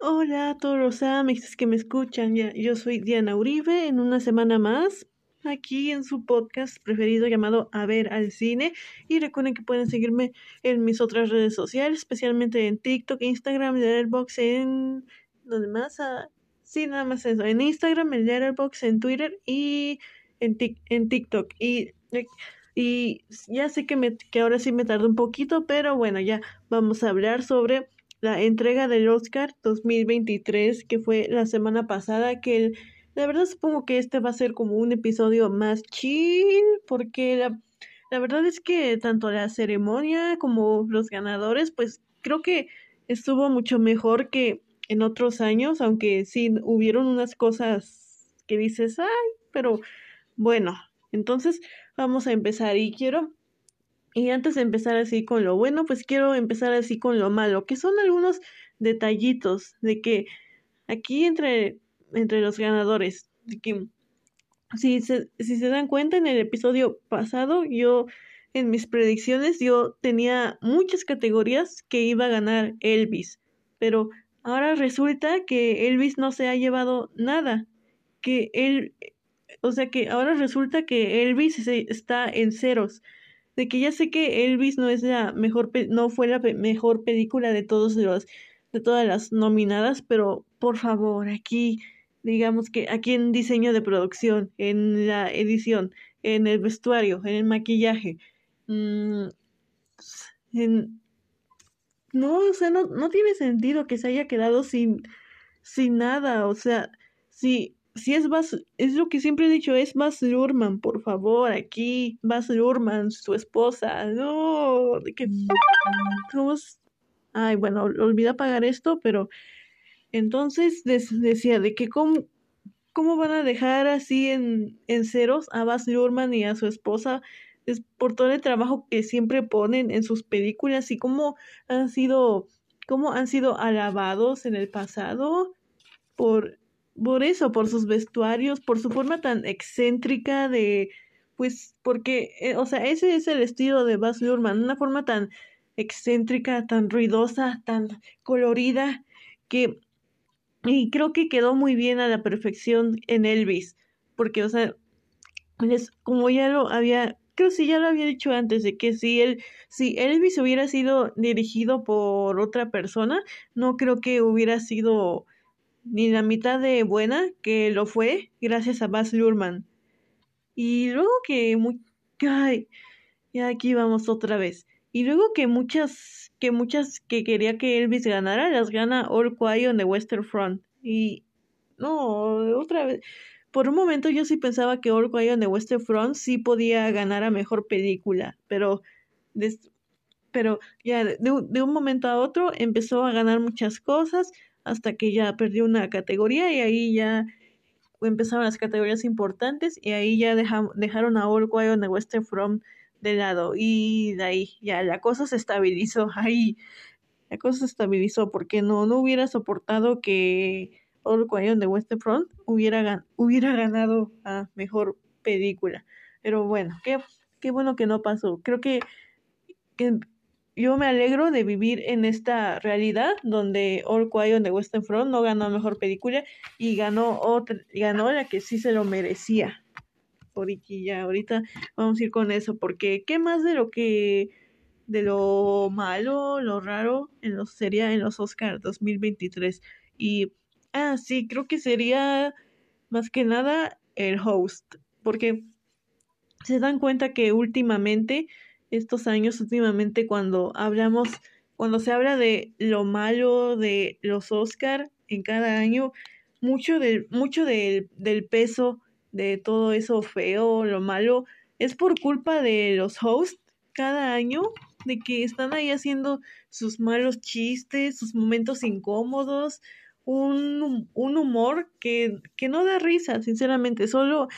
Hola a todos los amigos que me escuchan. Yo soy Diana Uribe. En una semana más aquí en su podcast preferido llamado A ver al cine. Y recuerden que pueden seguirme en mis otras redes sociales, especialmente en TikTok, Instagram, Letterboxd, en donde más ah, sí, nada más eso, en Instagram, en Letterboxd, en Twitter y en, en TikTok. Y y ya sé que, me, que ahora sí me tardó un poquito, pero bueno, ya vamos a hablar sobre la entrega del Oscar 2023 que fue la semana pasada, que la verdad supongo que este va a ser como un episodio más chill, porque la, la verdad es que tanto la ceremonia como los ganadores, pues creo que estuvo mucho mejor que en otros años, aunque sí hubieron unas cosas que dices, ay, pero bueno, entonces vamos a empezar. Y quiero, y antes de empezar así con lo bueno, pues quiero empezar así con lo malo, que son algunos detallitos de que aquí entre, entre los ganadores, de que si se, si se dan cuenta en el episodio pasado, yo en mis predicciones yo tenía muchas categorías que iba a ganar Elvis, pero ahora resulta que Elvis no se ha llevado nada, que él o sea que ahora resulta que Elvis está en ceros. De que ya sé que Elvis no es la mejor, no fue la mejor película de todos los, de todas las nominadas, pero por favor, aquí, digamos que aquí en diseño de producción, en la edición, en el vestuario, en el maquillaje, mmm, en, no, o sea, no, no tiene sentido que se haya quedado sin, sin nada, o sea, si si es Bas, es lo que siempre he dicho, es Bas Lurman, por favor, aquí, Bas Lurman, su esposa, no, de que, ay, bueno, olvida pagar esto, pero entonces decía de que cómo, cómo van a dejar así en, en ceros a Bas Lurman y a su esposa, es por todo el trabajo que siempre ponen en sus películas y cómo han sido, cómo han sido alabados en el pasado por por eso, por sus vestuarios, por su forma tan excéntrica de, pues, porque, eh, o sea, ese es el estilo de Baz Luhrmann, una forma tan excéntrica, tan ruidosa, tan colorida, que, y creo que quedó muy bien a la perfección en Elvis, porque, o sea, como ya lo había, creo que ya lo había dicho antes, de que si él, si Elvis hubiera sido dirigido por otra persona, no creo que hubiera sido ni la mitad de buena que lo fue gracias a Baz Luhrmann. Y luego que muy ay, ya aquí vamos otra vez. Y luego que muchas que muchas que quería que Elvis ganara las gana All Quiet on the Western Front. Y no, otra vez. Por un momento yo sí pensaba que All Quiet on the Western Front sí podía ganar a mejor película, pero pero ya de, de un momento a otro empezó a ganar muchas cosas hasta que ya perdió una categoría y ahí ya empezaron las categorías importantes y ahí ya dejaron a All Quiet on Western Front de lado y de ahí ya la cosa se estabilizó. Ahí la cosa se estabilizó porque no no hubiera soportado que All Quiet on the Western Front hubiera hubiera ganado a mejor película. Pero bueno qué qué bueno que no pasó. Creo que yo me alegro de vivir en esta realidad donde All Quiet on the Western Front no ganó mejor película y ganó otra, ganó la que sí se lo merecía. ya ahorita vamos a ir con eso, porque qué más de lo que de lo malo, lo raro en los sería en los Oscars 2023 y ah sí, creo que sería más que nada el host, porque se dan cuenta que últimamente estos años últimamente cuando hablamos, cuando se habla de lo malo de los Oscar en cada año, mucho del, mucho del, peso de todo eso feo, lo malo, es por culpa de los hosts cada año, de que están ahí haciendo sus malos chistes, sus momentos incómodos, un, un humor que, que no da risa, sinceramente, solo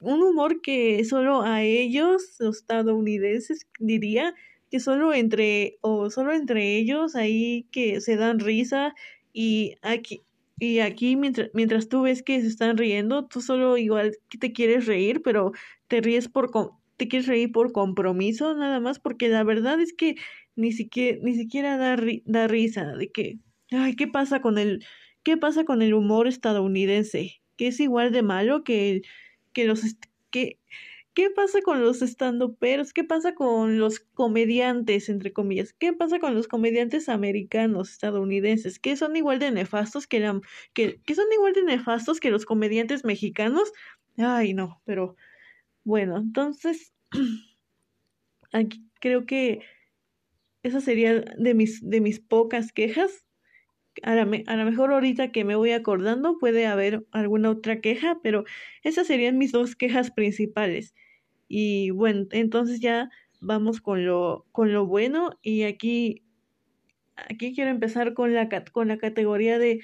un humor que solo a ellos, los estadounidenses, diría que solo entre, o solo entre ellos ahí que se dan risa y aquí, y aquí mientras, mientras tú ves que se están riendo, tú solo igual te quieres reír, pero te ríes por, te quieres reír por compromiso nada más, porque la verdad es que ni siquiera, ni siquiera da, da risa de que, ay, ¿qué pasa con el, qué pasa con el humor estadounidense? Que es igual de malo que, que los, que, ¿Qué pasa con los estandoperos? ¿Qué pasa con los comediantes, entre comillas? ¿Qué pasa con los comediantes americanos, estadounidenses? ¿Que son igual de nefastos que, la, que, que son igual de nefastos que los comediantes mexicanos? Ay, no, pero bueno, entonces aquí creo que esa sería de mis, de mis pocas quejas. A lo, a lo mejor ahorita que me voy acordando puede haber alguna otra queja, pero esas serían mis dos quejas principales. Y bueno, entonces ya vamos con lo, con lo bueno y aquí, aquí quiero empezar con la, con la categoría de,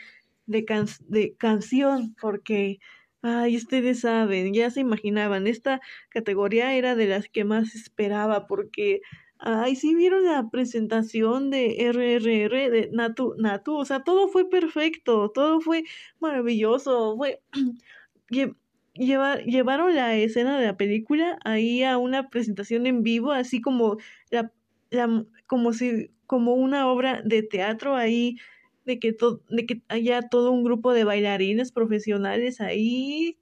de, de canción porque, ay, ustedes saben, ya se imaginaban, esta categoría era de las que más esperaba porque, ay, sí vieron la presentación de RRR de Natu, Natu, o sea, todo fue perfecto, todo fue maravilloso, fue llevaron la escena de la película ahí a una presentación en vivo, así como la, la como si como una obra de teatro ahí de que to, de que haya todo un grupo de bailarines profesionales ahí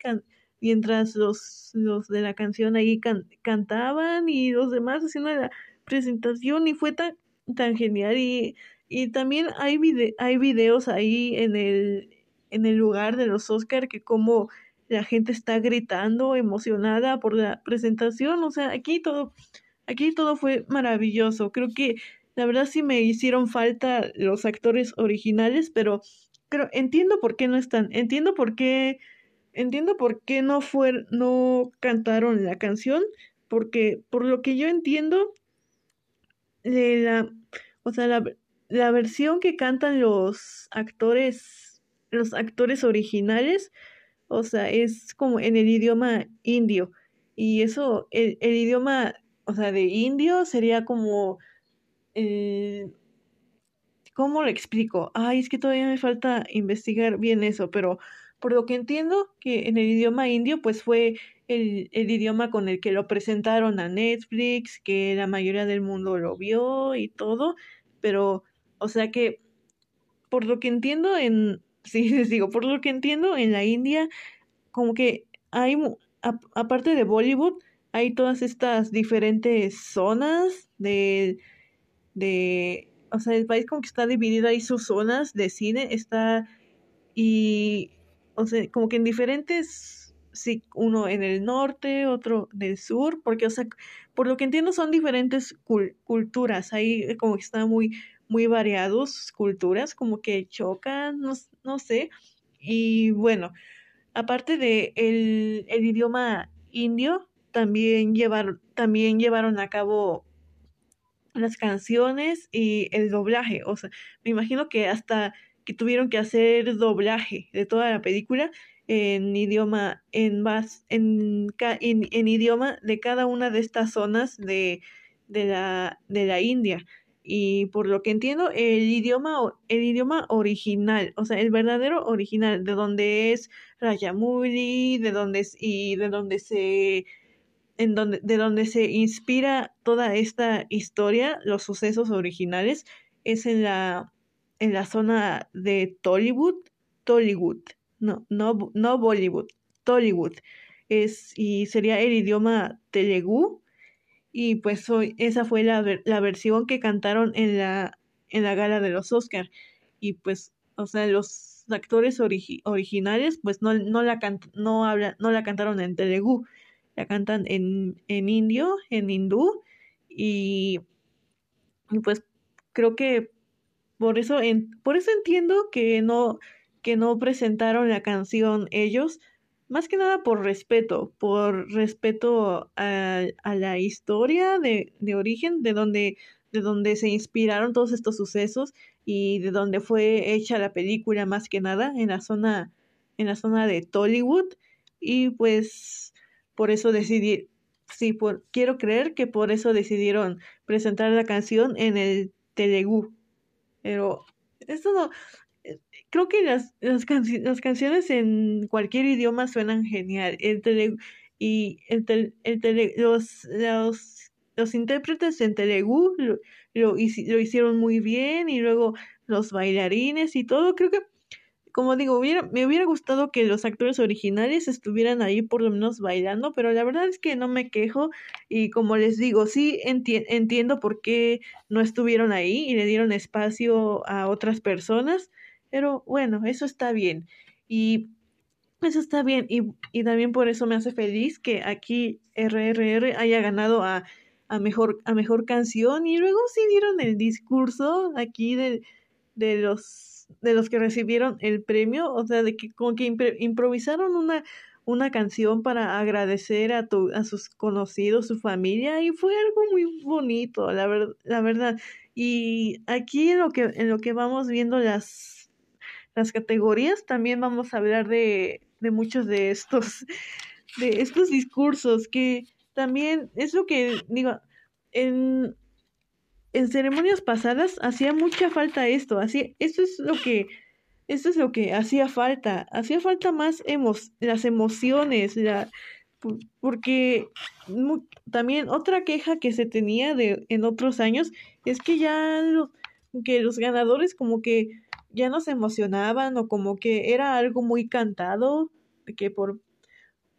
mientras los los de la canción ahí cantaban y los demás haciendo la presentación y fue tan tan genial y y también hay vide hay videos ahí en el en el lugar de los Oscar que como la gente está gritando, emocionada por la presentación, o sea, aquí todo, aquí todo fue maravilloso. Creo que la verdad sí me hicieron falta los actores originales, pero, pero entiendo por qué no están, entiendo por qué, entiendo por qué no fue, no cantaron la canción, porque por lo que yo entiendo, la, o sea, la, la versión que cantan los actores, los actores originales, o sea, es como en el idioma indio. Y eso, el, el idioma, o sea, de indio sería como... Eh, ¿Cómo lo explico? Ay, es que todavía me falta investigar bien eso, pero por lo que entiendo que en el idioma indio, pues fue el, el, idioma con el que lo presentaron a Netflix, que la mayoría del mundo lo vio y todo, pero, o sea que, por lo que entiendo en, sí, les digo, por lo que entiendo, en la India, como que hay, aparte de Bollywood, hay todas estas diferentes zonas de, de, o sea, el país como que está dividido, hay sus zonas de cine, está, y, o sea, como que en diferentes, sí, uno en el norte, otro del sur, porque, o sea, por lo que entiendo son diferentes culturas, ahí como que está muy muy variados culturas, como que chocan, no, no sé. Y bueno, aparte de el, el idioma indio, también, llevar, también llevaron a cabo las canciones y el doblaje. O sea, me imagino que hasta que tuvieron que hacer doblaje de toda la película en idioma, en, más, en, en, en idioma de cada una de estas zonas de, de, la, de la India. Y por lo que entiendo el idioma el idioma original o sea el verdadero original de donde es Rajamuli de donde es y de donde se en donde de donde se inspira toda esta historia los sucesos originales es en la en la zona de Tollywood Tollywood no no no Bollywood Tollywood es y sería el idioma telugu y pues hoy, esa fue la, la versión que cantaron en la, en la gala de los Oscar. Y pues, o sea, los actores originales pues no, no, la no, habla no la cantaron en Telugu, la cantan en, en indio, en hindú. Y, y pues creo que por eso, en, por eso entiendo que no, que no presentaron la canción ellos, más que nada por respeto, por respeto a, a la historia de, de, origen, de donde, de donde se inspiraron todos estos sucesos y de donde fue hecha la película más que nada, en la zona, en la zona de Tollywood. Y pues por eso decidí, sí, por, quiero creer que por eso decidieron presentar la canción en el Telugu. Pero esto no, creo que las, las, las canciones en cualquier idioma suenan genial. y el, el los, los, los, intérpretes en Telugu lo, lo, hicieron muy bien y luego los bailarines y todo, creo que como digo, hubiera, me hubiera gustado que los actores originales estuvieran ahí por lo menos bailando, pero la verdad es que no me quejo y como les digo, sí entiendo por qué no estuvieron ahí y le dieron espacio a otras personas, pero bueno, eso está bien. Y eso está bien y, y también por eso me hace feliz que aquí RRR haya ganado a, a, mejor, a mejor canción y luego sí dieron el discurso aquí de, de los de los que recibieron el premio, o sea, de que como que improvisaron una, una canción para agradecer a, tu, a sus conocidos, su familia, y fue algo muy bonito, la, ver, la verdad. Y aquí en lo que, en lo que vamos viendo las, las categorías, también vamos a hablar de, de muchos de estos, de estos discursos que también es lo que digo, en, en ceremonias pasadas hacía mucha falta esto, esto es lo que, esto es lo que hacía falta, hacía falta más emo las emociones, porque también otra queja que se tenía de en otros años es que ya que los ganadores como que ya no se emocionaban o como que era algo muy cantado, que por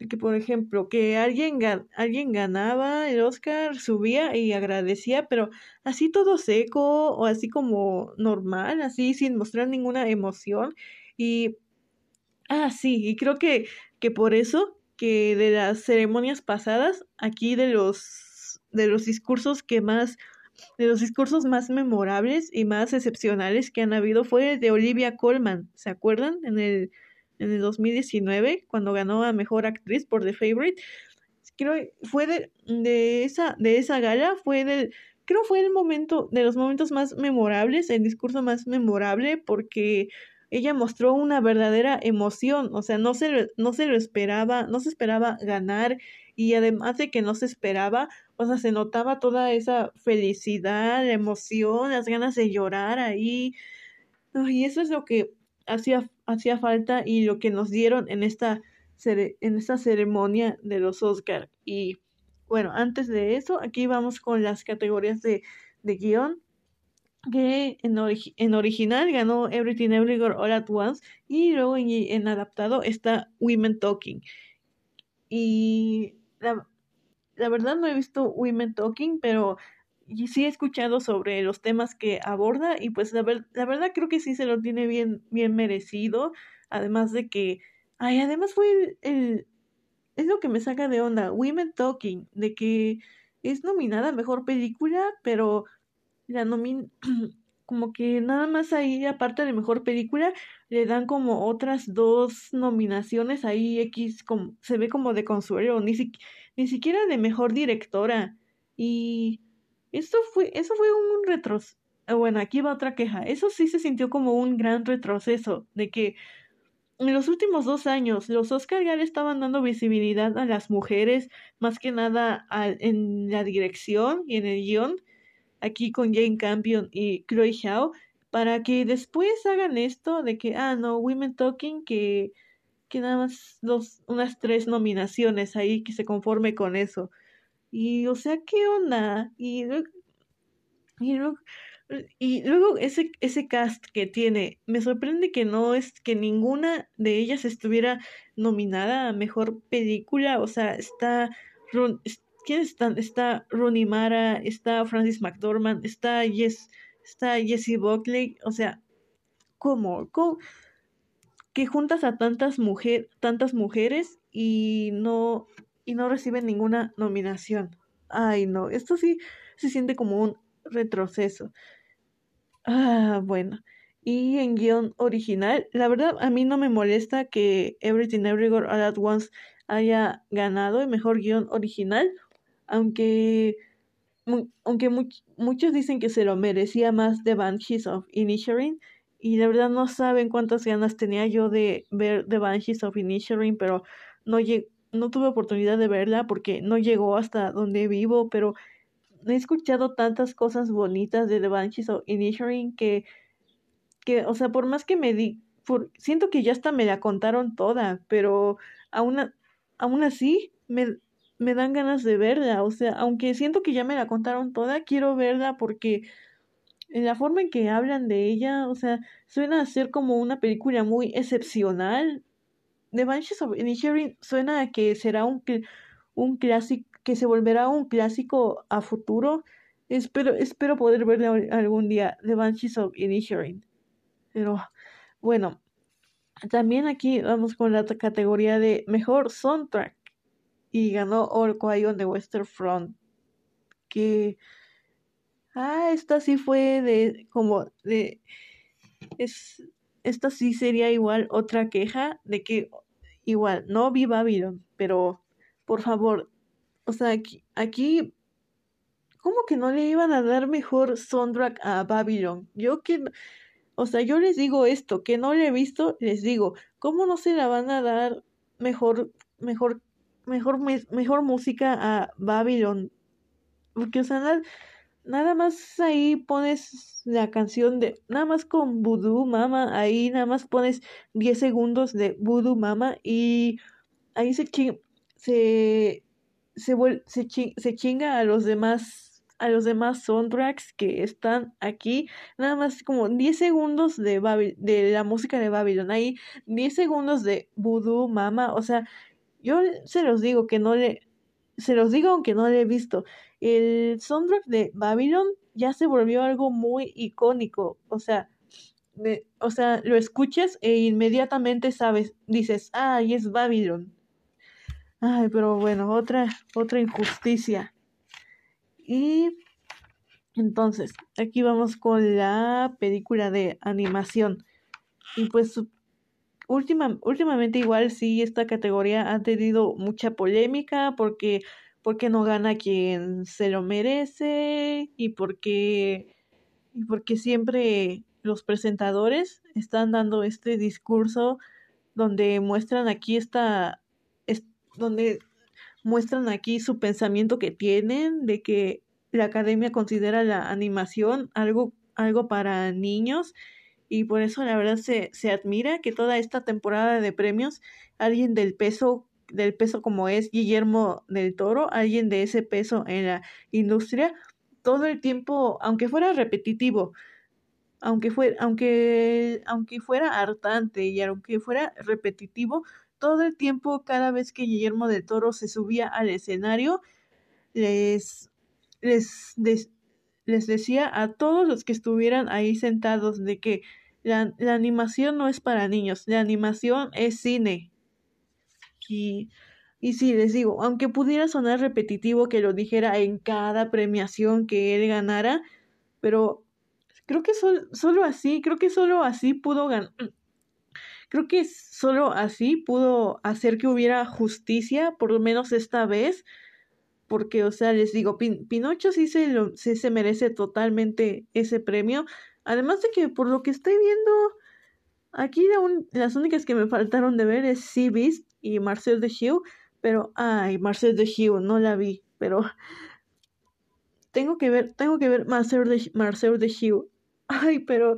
que por ejemplo, que alguien, alguien ganaba el Oscar, subía y agradecía, pero así todo seco o así como normal, así sin mostrar ninguna emoción. Y, ah, sí, y creo que, que por eso, que de las ceremonias pasadas, aquí de los, de los discursos que más, de los discursos más memorables y más excepcionales que han habido fue el de Olivia Colman, ¿se acuerdan? En el en el 2019, cuando ganó a Mejor Actriz por The Favorite. Creo fue de, de, esa, de esa gala, fue del, creo fue el momento, de los momentos más memorables, el discurso más memorable, porque ella mostró una verdadera emoción, o sea, no se, no se lo esperaba, no se esperaba ganar, y además de que no se esperaba, o sea, se notaba toda esa felicidad, la emoción, las ganas de llorar ahí, y eso es lo que hacía, hacía falta y lo que nos dieron en esta, en esta ceremonia de los Oscar. Y bueno, antes de eso, aquí vamos con las categorías de, de guion que en, en, original ganó Everything Everywhere All at Once y luego en, en adaptado está Women Talking. Y la, la, verdad no he visto Women Talking, pero sí he escuchado sobre los temas que aborda y pues la, la verdad creo que sí se lo tiene bien, bien merecido, además de que, ay, además fue el, es lo que me saca de onda, Women Talking, de que es nominada a Mejor Película, pero la nomin como que nada más ahí, aparte de Mejor Película, le dan como otras dos nominaciones ahí X, como, se ve como de consuelo, ni, ni siquiera de Mejor Directora. Y esto fue, eso fue un retroceso. Ah, bueno, aquí va otra queja. Eso sí se sintió como un gran retroceso, de que en los últimos dos años los Oscar ya le estaban dando visibilidad a las mujeres, más que nada en la dirección y en el guion, aquí con Jane Campion y Chloe Zhao, para que después hagan esto de que, ah, no, Women Talking, que, que nada más dos, unas tres nominaciones ahí, que se conforme con eso. Y, o sea, ¿qué onda? Y, y, y luego ese, ese cast que tiene, me sorprende que no es que ninguna de ellas estuviera nominada a mejor película. O sea, está. ¿Quiénes están? Está Rooney Mara, está Francis McDormand, está Jess, está Jessie Buckley. O sea, ¿cómo? ¿Cómo? Que juntas a tantas mujer, tantas mujeres y no y no reciben ninguna nominación. Ay, no, esto sí se siente como un retroceso. Ah, bueno. Y en guion original, la verdad a mí no me molesta que Everything Everywhere All at Once haya ganado el mejor guion original, aunque, aunque muchos dicen que se lo merecía más The Banshees of Inisherin, y la verdad no saben cuántas ganas tenía yo de ver The Banshees of Inisherin, pero no, no tuve oportunidad de verla porque no llegó hasta donde vivo, pero he escuchado tantas cosas bonitas de The Banshees of Inisherin que, que, o sea, por más que me di, por, siento que ya hasta me la contaron toda, pero aún, aún así me, me dan ganas de verla, o sea, aunque siento que ya me la contaron toda, quiero verla porque en la forma en que hablan de ella, o sea, suena a ser como una película muy excepcional. The Banshees of Inisherin suena a que será un, un clásico, que se volverá un clásico a futuro. Espero, espero poder verla algún día, The Banshees of Inisherin. Pero, bueno, también aquí vamos con la categoría de mejor soundtrack. Y ganó All Quiet on the Western Front. Que. Ah, esta sí fue de. como de. Es, esta sí sería igual otra queja de que. Igual, no vi Babylon, pero por favor. O sea, aquí, aquí ¿cómo que no le iban a dar mejor soundtrack a Babylon? Yo que o sea, yo les digo esto, que no le he visto, les digo, ¿cómo no se la van a dar mejor, mejor, mejor, mejor música a Babylon? Porque, o sea, nada, más ahí pones la canción de, nada más con Voodoo Mama, ahí nada más pones 10 segundos de Voodoo Mama y ahí se, se, se, se, se chinga a los demás a los demás soundtracks que están aquí. Nada más como 10 segundos de, de la música de Babylon. Ahí 10 segundos de Voodoo Mama. O sea, yo se los digo que no le... Se los digo aunque no le he visto. El soundtrack de Babylon ya se volvió algo muy icónico. O sea, o sea, lo escuchas e inmediatamente sabes, dices, ay, es Babylon. Ay, pero bueno, otra, otra injusticia. Y entonces, aquí vamos con la película de animación. Y pues última, últimamente igual sí esta categoría ha tenido mucha polémica porque, porque no gana quien se lo merece y porque, y porque siempre los presentadores están dando este discurso donde muestran aquí esta, es, donde muestran aquí su pensamiento que tienen de que la academia considera la animación algo, algo para niños y por eso la verdad se, se admira que toda esta temporada de premios alguien del peso del peso como es Guillermo del Toro, alguien de ese peso en la industria, todo el tiempo, aunque fuera repetitivo, aunque fuera, aunque, aunque fuera hartante y aunque fuera repetitivo, todo el tiempo, cada vez que Guillermo del Toro se subía al escenario, les, les, les decía a todos los que estuvieran ahí sentados de que la, la animación no es para niños, la animación es cine. Y, y sí, les digo, aunque pudiera sonar repetitivo que lo dijera en cada premiación que él ganara, pero creo que solo así, creo que solo así pudo ganar Creo que solo así pudo hacer que hubiera justicia, por lo menos esta vez, porque, o sea, les digo, Pinocho sí se, lo, se, merece totalmente ese premio. Además de que, por lo que estoy viendo, aquí las únicas que me faltaron de ver es Sea y Marcel de Hugh, pero, ay, Marcel de Hugh, no la vi, pero tengo que ver, tengo que ver Marcel de, Marcel de Hugh. Ay, pero,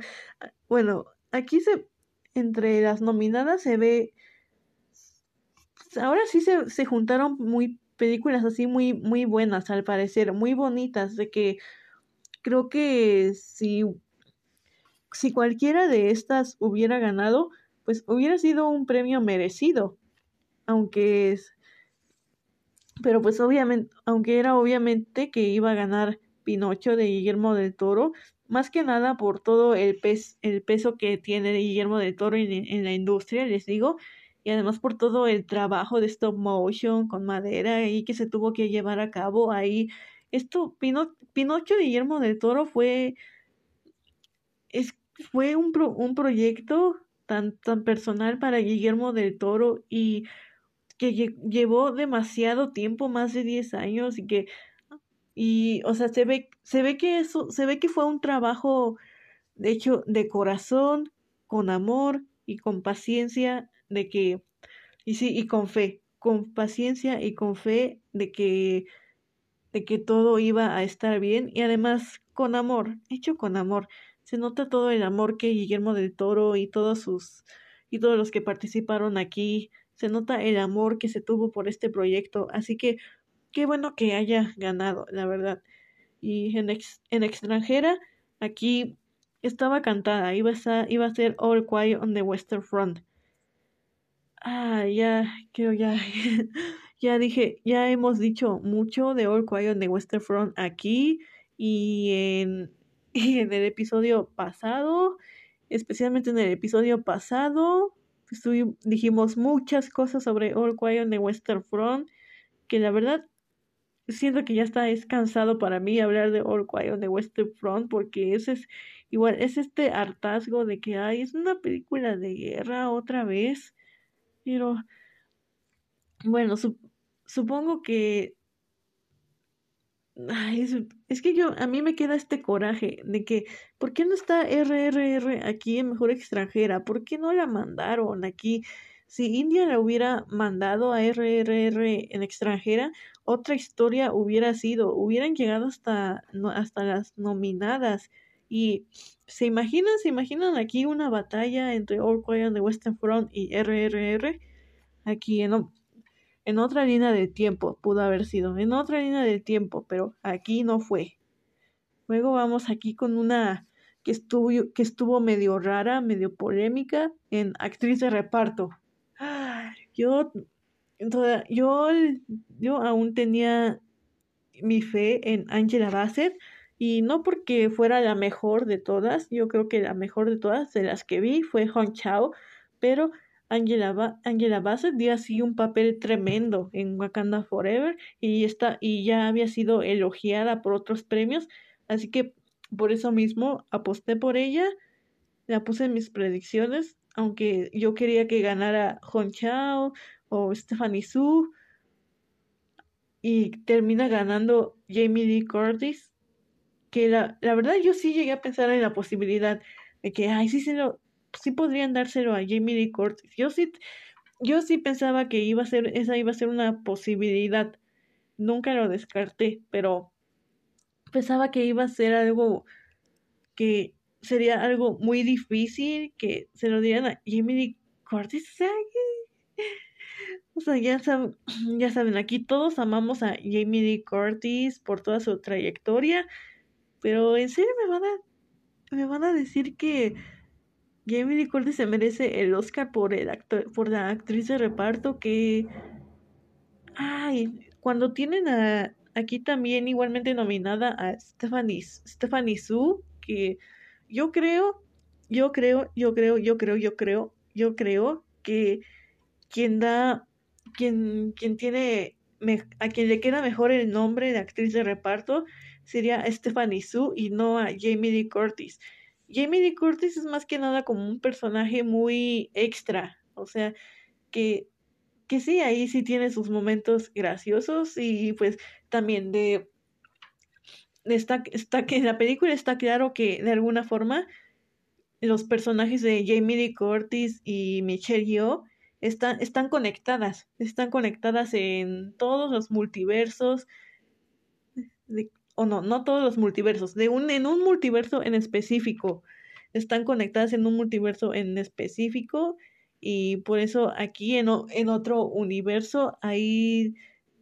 bueno, aquí se entre las nominadas se ve ahora sí se, se juntaron muy películas así muy muy buenas al parecer muy bonitas de que creo que si si cualquiera de estas hubiera ganado pues hubiera sido un premio merecido aunque es pero pues obviamente aunque era obviamente que iba a ganar Pinocho de Guillermo del Toro más que nada por todo el, el peso que tiene Guillermo del Toro en, la industria, les digo, y además por todo el trabajo de stop motion con madera y que se tuvo que llevar a cabo ahí. Esto, Pinocho de Guillermo del Toro fue, es, fue un, un proyecto tan, tan personal para Guillermo del Toro y que llevó demasiado tiempo, más de 10 años, y que y, o sea, se ve, se ve que eso, se ve que fue un trabajo, de hecho, de corazón, con amor y con paciencia, de que, y sí, y con fe, con paciencia y con fe de que, de que todo iba a estar bien y además con amor, hecho con amor. Se nota todo el amor que Guillermo del Toro y todos sus, y todos los que participaron aquí se nota el amor que se tuvo por este proyecto, así que qué bueno que haya ganado, la verdad. Y en, en extranjera, aquí estaba cantada, iba a, iba a ser All Quiet on the Western Front. Ah, ya, creo ya, ya dije, ya hemos dicho mucho de All Quiet on the Western Front aquí y en, y en el episodio pasado, especialmente en el episodio pasado, dijimos muchas cosas sobre All Quiet on the Western Front, que la verdad siento que ya está es cansado para mí hablar de All Quiet on the Western Front porque ese es igual es este hartazgo de que hay es una película de guerra otra vez pero bueno supongo que es, es, que yo, a mí me queda este coraje de que, ¿por qué no está RRR aquí en Mejor Extranjera? ¿Por qué no la mandaron aquí? Si India la hubiera mandado a RRR en extranjera, otra historia hubiera sido, hubieran llegado hasta, hasta las nominadas. Y se imaginan, se imaginan aquí una batalla entre All Quiet on the Western Front y RRR aquí en, en otra línea de tiempo pudo haber sido, en otra línea de tiempo, pero aquí no fue. Luego vamos aquí con una que estuvo, que estuvo medio rara, medio polémica en actriz de reparto. Yo, yo, yo aún tenía mi fe en Angela Bassett y no porque fuera la mejor de todas, yo creo que la mejor de todas de las que vi fue Hong Chao, pero Angela, Angela Bassett dio así un papel tremendo en Wakanda Forever y, está, y ya había sido elogiada por otros premios, así que por eso mismo aposté por ella, la puse en mis predicciones, aunque yo quería que ganara Hong Chao o Stephanie Su y termina ganando Jamie Lee Curtis, que la, la verdad yo sí llegué a pensar en la posibilidad de que, ay, sí se lo, sí podrían dárselo a Jamie Lee Curtis. Yo sí, yo sí pensaba que iba a ser, esa iba a ser una posibilidad. Nunca lo descarté, pero pensaba que iba a ser algo que sería algo muy difícil que se lo dieran a Jamie Lee Curtis. O sea, ya saben, ya saben, aquí todos amamos a Jamie Lee Curtis por toda su trayectoria, pero en serio me van a, me van a decir que Jamie Lee se merece el Oscar por el actor, por la actriz de reparto que ay, cuando tienen a aquí también igualmente nominada a Stephanie Stephanie Su, que yo creo, yo creo, yo creo, yo creo, yo creo, yo creo que quien da quien quien tiene a quien le queda mejor el nombre de actriz de reparto sería Stephanie Su y no a Jamie Lee Curtis. Jamie Lee Curtis es más que nada como un personaje muy extra, o sea, que, que sí, ahí sí tiene sus momentos graciosos y pues también de... Está, está que en la película está claro que de alguna forma los personajes de Jamie Lee Curtis y Michelle Yeoh están, están conectadas, están conectadas en todos los multiversos, o no, no todos los multiversos, de un, en un multiverso en específico. Están conectadas en un multiverso en específico y por eso aquí en, en otro universo ahí,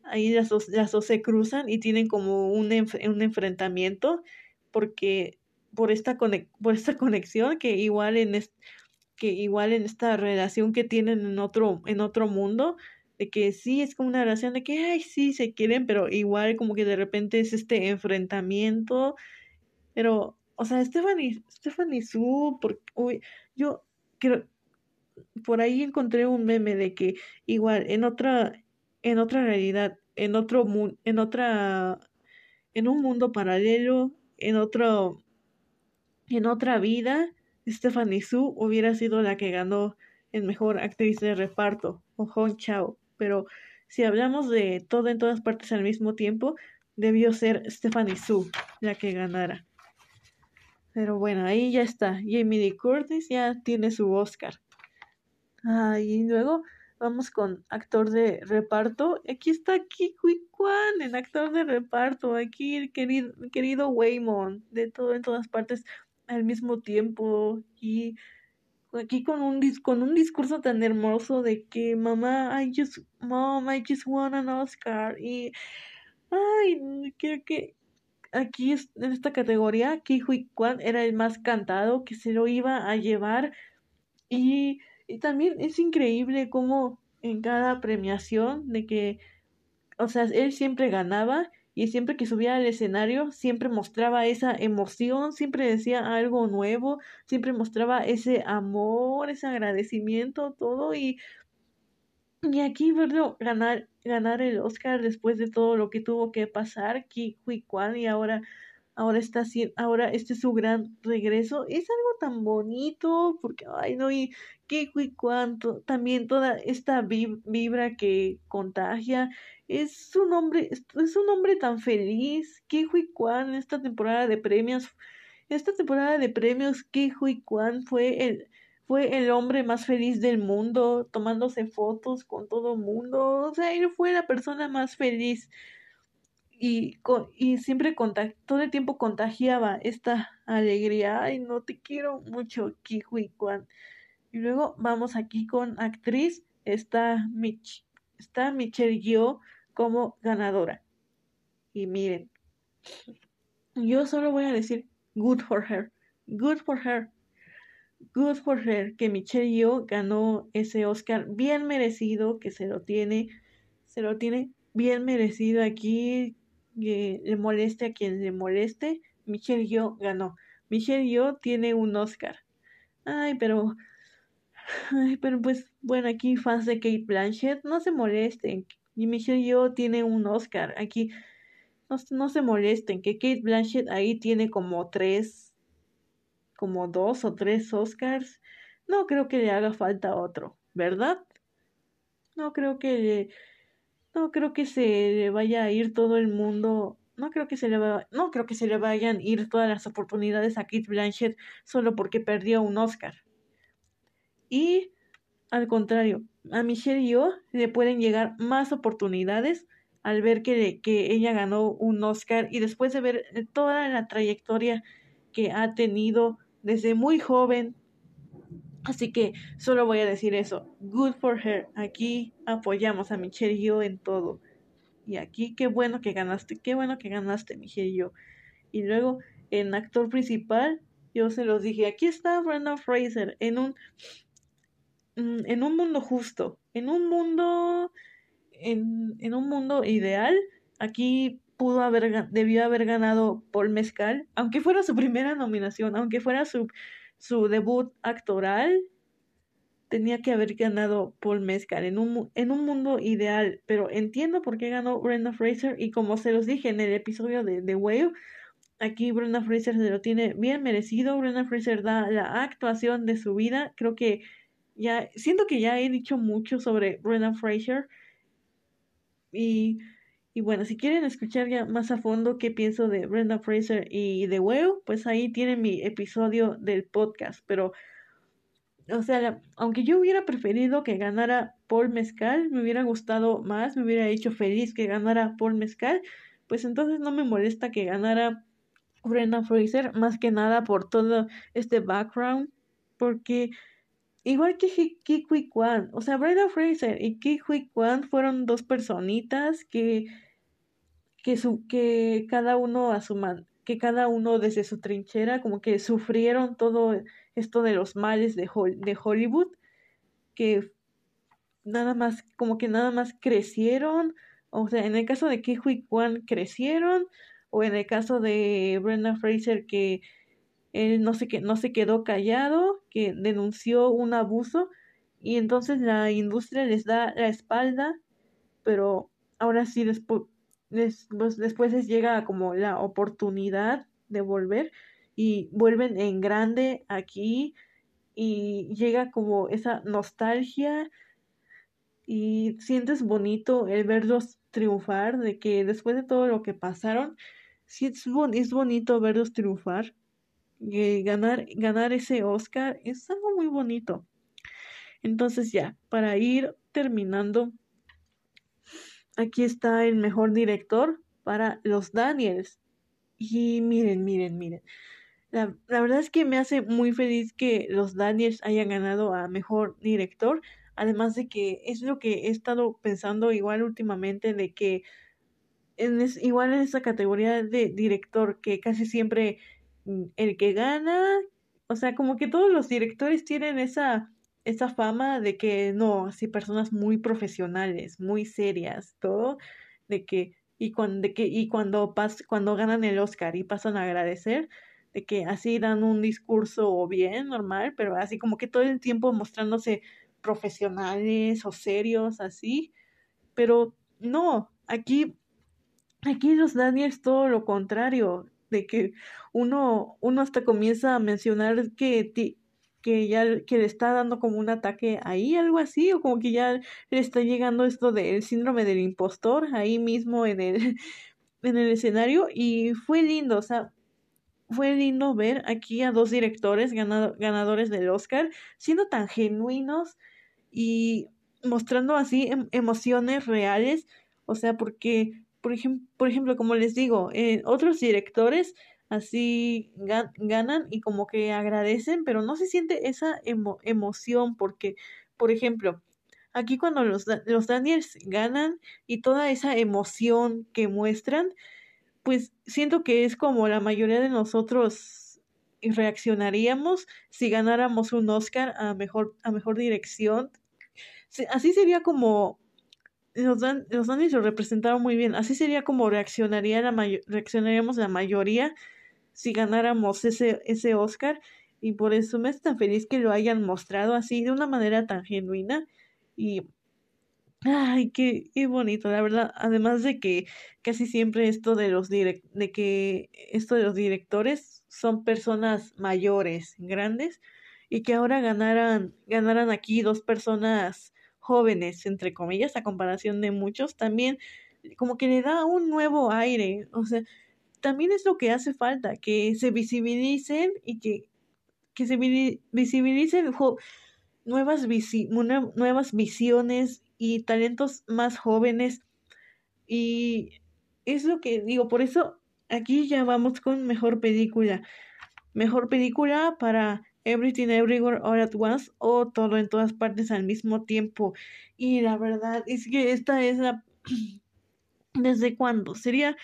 ahí las, dos, las dos se cruzan y tienen como un, un enfrentamiento porque por esta, por esta conexión que igual en que igual en esta relación que tienen en otro, en otro mundo, de que sí es como una relación de que, ay, sí, se quieren, pero igual como que de repente es este enfrentamiento, pero, o sea, Stephanie, Stephanie Su, porque, uy, yo creo, por ahí encontré un meme de que igual en otra, en otra realidad, en otro mundo, en otra, en un mundo paralelo, en otro, en otra vida, Stephanie Su hubiera sido la que ganó en mejor actriz de reparto, o Hong Chao pero si hablamos de todo en todas partes al mismo tiempo, debió ser Stephanie Su la que ganara. Pero bueno, ahí ya está. Jamie Lee Curtis ya tiene su Oscar. Ah, y luego vamos con actor de reparto. Aquí está Kiki Kwan en actor de reparto. Aquí el querido, querido Waymon, de todo en todas partes al mismo tiempo. Y aquí con un, con un discurso tan hermoso de que mamá, I just, mom, I just won an Oscar. Y, ay, creo que aquí en esta categoría, Ki Hui Kwan era el más cantado, que se lo iba a llevar. Y, y también es increíble cómo en cada premiación de que, o sea, él siempre ganaba y siempre que subía al escenario siempre mostraba esa emoción, siempre decía algo nuevo, siempre mostraba ese amor, ese agradecimiento, todo y, y aquí verlo ganar, ganar el Oscar después de todo lo que tuvo que pasar, Ki Hui Kwan y ahora ahora está ahora este es su gran regreso, es algo tan bonito, porque, ay, no, y qué y cuánto, también toda esta vibra que contagia, es un hombre, es un hombre tan feliz, qué cuán, esta temporada de premios, esta temporada de premios, qué cuán fue el, fue el hombre más feliz del mundo, tomándose fotos con todo mundo, o sea, él fue la persona más feliz y, y siempre todo el tiempo contagiaba esta alegría. Ay, no te quiero mucho, Kihui Kwan. Y luego vamos aquí con actriz. Está, Mich está Michelle Yeoh como ganadora. Y miren, yo solo voy a decir good for her. Good for her. Good for her. Que Michelle Yeoh ganó ese Oscar bien merecido, que se lo tiene, se lo tiene bien merecido aquí que le moleste a quien le moleste, Michelle Yeoh ganó. Michelle Yeoh tiene un Oscar. Ay, pero... Ay, pero pues, bueno, aquí fans de Kate Blanchett, no se molesten. Y Michelle Yeoh tiene un Oscar. Aquí no, no se molesten, que Kate Blanchett ahí tiene como tres, como dos o tres Oscars. No creo que le haga falta otro, ¿verdad? No creo que le no creo que se le vaya a ir todo el mundo. No creo que se le va, no creo que se le vayan a ir todas las oportunidades a Kate Blanchett solo porque perdió un Oscar. Y al contrario, a Michelle y yo le pueden llegar más oportunidades al ver que, que ella ganó un Oscar y después de ver toda la trayectoria que ha tenido desde muy joven Así que solo voy a decir eso. Good for her. Aquí apoyamos a Michelle y yo en todo. Y aquí qué bueno que ganaste. Qué bueno que ganaste, Michelle y yo. Y luego en actor principal, yo se los dije, aquí está Brandon Fraser en un mm, en un mundo justo, en un mundo en, en un mundo ideal, aquí pudo haber debió haber ganado Paul Mezcal, aunque fuera su primera nominación, aunque fuera su su debut actoral tenía que haber ganado Paul Mescal en un, en un mundo ideal, pero entiendo por qué ganó Brenda Fraser y como se los dije en el episodio de The Whale, aquí Brenda Fraser se lo tiene bien merecido, Brenda Fraser da la actuación de su vida, creo que ya, siento que ya he dicho mucho sobre Brenda Fraser y y bueno, si quieren escuchar ya más a fondo qué pienso de Brenda Fraser y de Whale, pues ahí tienen mi episodio del podcast. Pero, o sea, aunque yo hubiera preferido que ganara Paul Mezcal, me hubiera gustado más, me hubiera hecho feliz que ganara Paul Mezcal, pues entonces no me molesta que ganara Brenda Fraser, más que nada por todo este background, porque igual que Ki Kwan, o sea, Brenda Fraser y Ki Kwan fueron dos personitas que que, su, que cada uno a su man, que cada uno desde su trinchera como que sufrieron todo esto de los males de, de Hollywood, que nada más, como que nada más crecieron, o sea, en el caso de Hui Kwan crecieron, o en el caso de Brenda Fraser que él no se, no se quedó callado, que denunció un abuso, y entonces la industria les da la espalda, pero ahora sí después pues, después les llega como la oportunidad de volver y vuelven en grande aquí y llega como esa nostalgia y sientes bonito el verlos triunfar, de que después de todo lo que pasaron, sí es, es bonito verlos triunfar, y ganar, ganar ese Oscar es algo muy bonito. Entonces ya, para ir terminando aquí está el mejor director para los Daniels. Y miren, miren, miren. La, la, verdad es que me hace muy feliz que los Daniels hayan ganado a mejor director, además de que es lo que he estado pensando igual últimamente, de que es, igual en esa categoría de director, que casi siempre mm, el que gana, o sea, como que todos los directores tienen esa, esa fama de que no, así personas muy profesionales, muy serias, todo, de que y cuando, de que, y cuando, cuando ganan el Oscar y pasan a agradecer, de que así dan un discurso bien, normal, pero así como que todo el tiempo mostrándose profesionales o serios, así. Pero no, aquí, aquí los Daniels todo lo contrario, de que uno, uno hasta comienza a mencionar que que ya que le está dando como un ataque ahí, algo así, o como que ya le está llegando esto del síndrome del impostor ahí mismo en el, en el escenario y fue lindo, o sea, fue lindo ver aquí a dos directores ganadores del Oscar siendo tan genuinos y mostrando así em, emociones reales, o sea, porque, por, ejemplo por ejemplo, como les digo, eh, otros directores así ganan y como que agradecen, pero no se siente esa emoción porque, por ejemplo, aquí cuando los, los Daniels ganan y toda esa emoción que muestran, pues siento que es como la mayoría de nosotros reaccionaríamos si ganáramos un Oscar a mejor, a mejor dirección. Así sería como los, los Daniels lo representaron muy bien. Así sería como reaccionaría la reaccionaríamos la mayoría si ganáramos ese, ese Oscar y por eso me está feliz que lo hayan mostrado así de una manera tan genuina y ay qué, qué bonito la verdad además de que casi siempre esto de los de que esto de los directores son personas mayores grandes y que ahora ganaran ganaran aquí dos personas jóvenes entre comillas a comparación de muchos también como que le da un nuevo aire o sea también es lo que hace falta, que se visibilicen y que, que se visibilicen nuevas, nuevas visiones y talentos más jóvenes. Y es lo que digo, por eso aquí ya vamos con mejor película. Mejor película para Everything Everywhere All at Once o todo en todas partes al mismo tiempo. Y la verdad es que esta es la... ¿Desde cuándo? Sería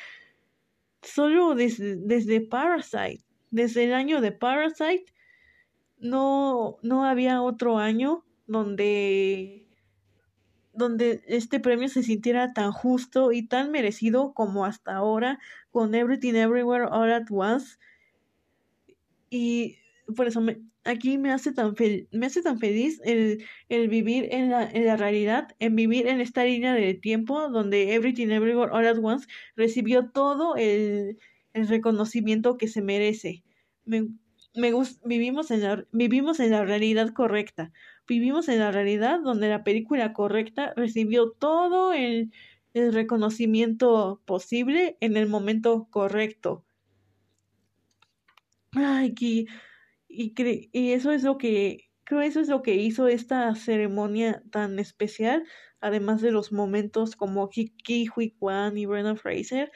solo desde, desde Parasite, desde el año de Parasite, no, no había otro año donde, donde este premio se sintiera tan justo y tan merecido como hasta ahora con Everything Everywhere All at Once. Y por eso aquí me hace tan, me hace tan feliz el, el vivir en la, en la, realidad, en vivir en esta línea de tiempo donde Everything Everywhere All at Once recibió todo el, el reconocimiento que se merece. Me, me vivimos, en la, vivimos en la realidad correcta. Vivimos en la realidad donde la película correcta recibió todo el, el reconocimiento posible en el momento correcto. Ay, que y, y eso es lo que, creo eso es lo que hizo esta ceremonia tan especial, además de los momentos como Ki Hui Kwan y Brendan Fraser,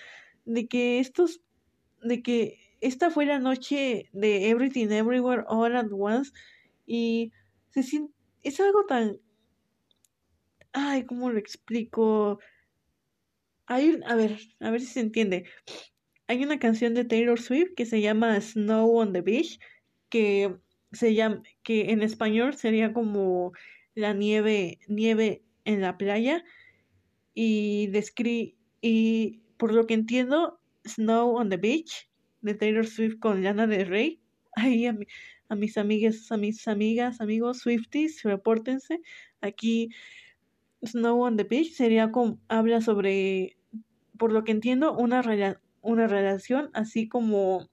de que estos, de que esta fue la noche de Everything Everywhere All at Once y se siente, es algo tan, ay, ¿cómo lo explico? Hay, a ver, a ver si se entiende. Hay una canción de Taylor Swift que se llama Snow on the Beach, que se llama, que en español sería como la nieve, nieve en la playa, y descri y por lo que entiendo, Snow on the Beach, de Taylor Swift con Lana del Rey. Ahí a, mis amigas, a mis amigas, amigos Swifties, repórtense. Aquí Snow on the Beach sería como, habla sobre, por lo que entiendo, una, una relación así como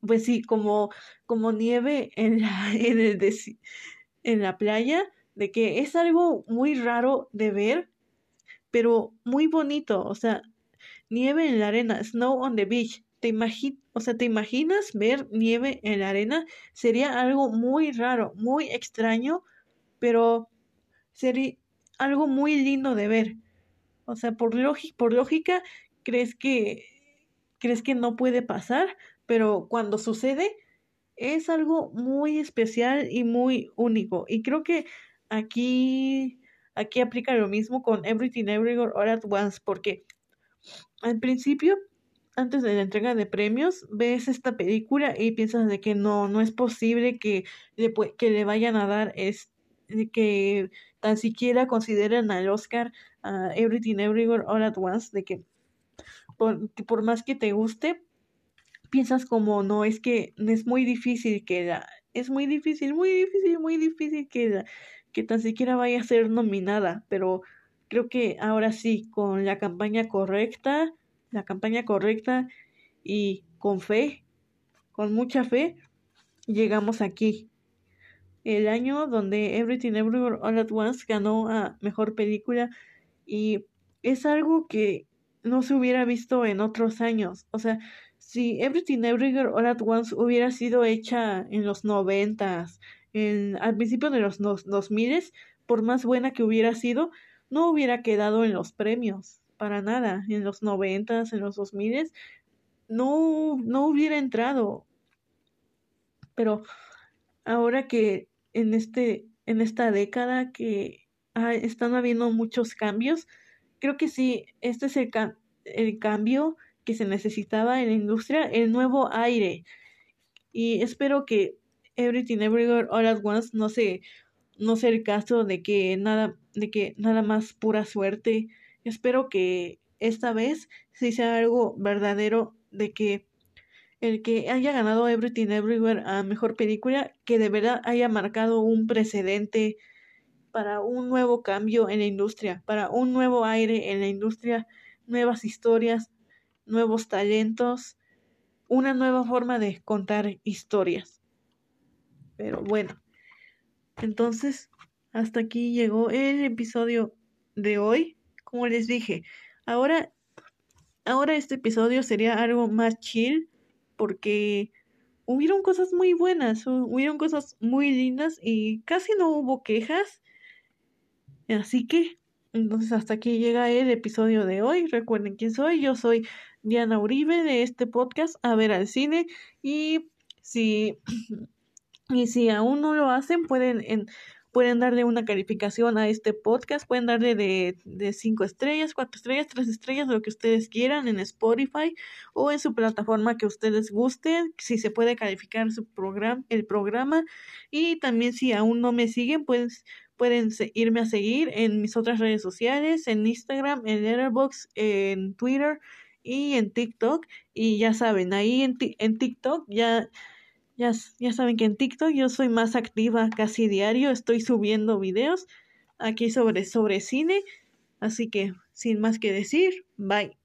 pues sí, como, como nieve en la, en, el en la playa, de que es algo muy raro de ver, pero muy bonito, o sea, nieve en la arena, snow on the beach. ¿Te o sea, ¿te imaginas ver nieve en la arena? Sería algo muy raro, muy extraño, pero sería algo muy lindo de ver. O sea, por, por lógica, ¿crees que, ¿crees que no puede pasar? Pero cuando sucede es algo muy especial y muy único. Y creo que aquí, aquí aplica lo mismo con Everything Everywhere All at Once, porque al principio, antes de la entrega de premios, ves esta película y piensas de que no, no es posible que le, que le vayan a dar es, que tan siquiera consideren al Oscar a Everything Everywhere All at Once, de que por, por más que te guste, piensas como no, es que es muy difícil que la, es muy difícil, muy difícil, muy difícil que que tan siquiera vaya a ser nominada, pero creo que ahora sí, con la campaña correcta, la campaña correcta y con fe, con mucha fe, llegamos aquí. El año donde Everything Everywhere All at Once ganó a Mejor Película y es algo que no se hubiera visto en otros años. O sea, si Everything Everywhere All at Once hubiera sido hecha en los noventas, en, al principio de los dos miles, por más buena que hubiera sido, no hubiera quedado en los premios, para nada, en los noventas, en los dos miles, no, no hubiera entrado. Pero ahora que en este, en esta década que están habiendo muchos cambios, creo que sí, este es el, el cambio que se necesitaba en la industria, el nuevo aire. Y espero que Everything Everywhere All at Once no se no sea el caso de que nada de que nada más pura suerte. Espero que esta vez sí sea algo verdadero de que el que haya ganado Everything Everywhere a mejor película, que de verdad haya marcado un precedente para un nuevo cambio en la industria, para un nuevo aire en la industria, nuevas historias, nuevos talentos, una nueva forma de contar historias. Pero bueno, entonces hasta aquí llegó el episodio de hoy. Como les dije, ahora, ahora este episodio sería algo más chill porque hubieron cosas muy buenas, hubieron cosas muy lindas y casi no hubo quejas. Así que, entonces hasta aquí llega el episodio de hoy. Recuerden quién soy. Yo soy Diana Uribe de este podcast A ver al cine y si y si aún no lo hacen pueden en, pueden darle una calificación a este podcast, pueden darle de, de cinco estrellas, cuatro estrellas, tres estrellas, lo que ustedes quieran en Spotify o en su plataforma que ustedes gusten, si se puede calificar su programa, el programa. Y también si aún no me siguen, pues pueden irme a seguir en mis otras redes sociales, en Instagram, en Letterboxd, en Twitter y en TikTok. Y ya saben, ahí en, en TikTok ya, ya, ya saben que en TikTok yo soy más activa casi diario, estoy subiendo videos aquí sobre, sobre cine. Así que, sin más que decir, bye.